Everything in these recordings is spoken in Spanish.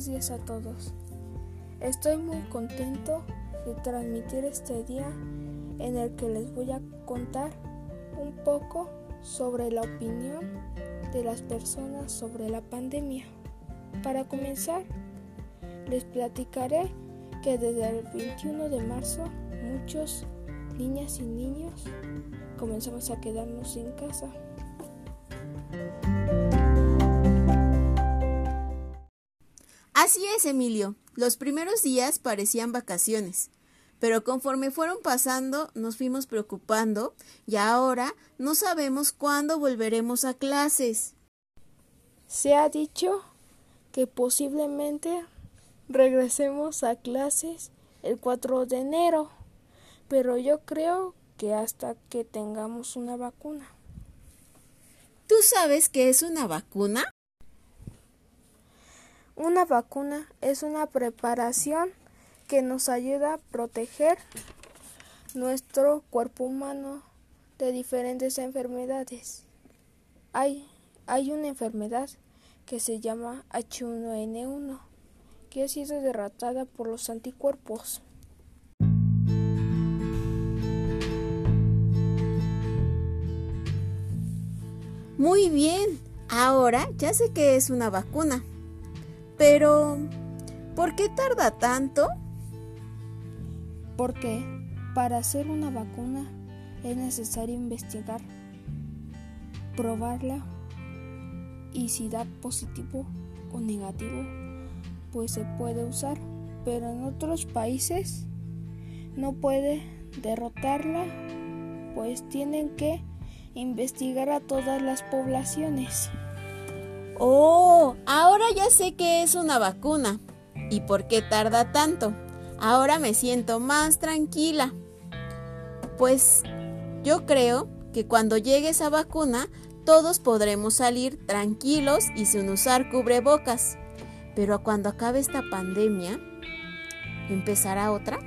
buenos días a todos. Estoy muy contento de transmitir este día en el que les voy a contar un poco sobre la opinión de las personas sobre la pandemia. Para comenzar, les platicaré que desde el 21 de marzo muchos niñas y niños comenzamos a quedarnos en casa. Así es, Emilio. Los primeros días parecían vacaciones, pero conforme fueron pasando nos fuimos preocupando y ahora no sabemos cuándo volveremos a clases. Se ha dicho que posiblemente regresemos a clases el 4 de enero, pero yo creo que hasta que tengamos una vacuna. ¿Tú sabes qué es una vacuna? Una vacuna es una preparación que nos ayuda a proteger nuestro cuerpo humano de diferentes enfermedades. Hay, hay una enfermedad que se llama H1N1 que ha sido derrotada por los anticuerpos. Muy bien, ahora ya sé que es una vacuna. Pero, ¿por qué tarda tanto? Porque para hacer una vacuna es necesario investigar, probarla y si da positivo o negativo, pues se puede usar. Pero en otros países no puede derrotarla, pues tienen que investigar a todas las poblaciones. Oh, ahora ya sé que es una vacuna. ¿Y por qué tarda tanto? Ahora me siento más tranquila. Pues yo creo que cuando llegue esa vacuna, todos podremos salir tranquilos y sin usar cubrebocas. Pero cuando acabe esta pandemia, ¿empezará otra?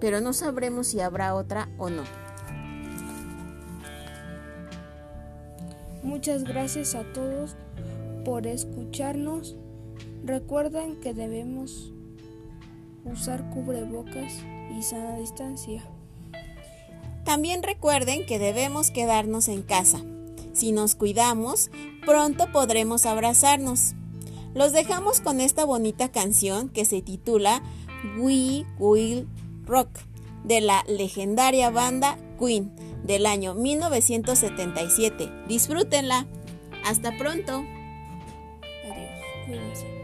Pero no sabremos si habrá otra o no. Muchas gracias a todos por escucharnos. Recuerden que debemos usar cubrebocas y sana distancia. También recuerden que debemos quedarnos en casa. Si nos cuidamos, pronto podremos abrazarnos. Los dejamos con esta bonita canción que se titula We Will Rock de la legendaria banda Queen del año 1977. Disfrútenla. Hasta pronto. Williamson.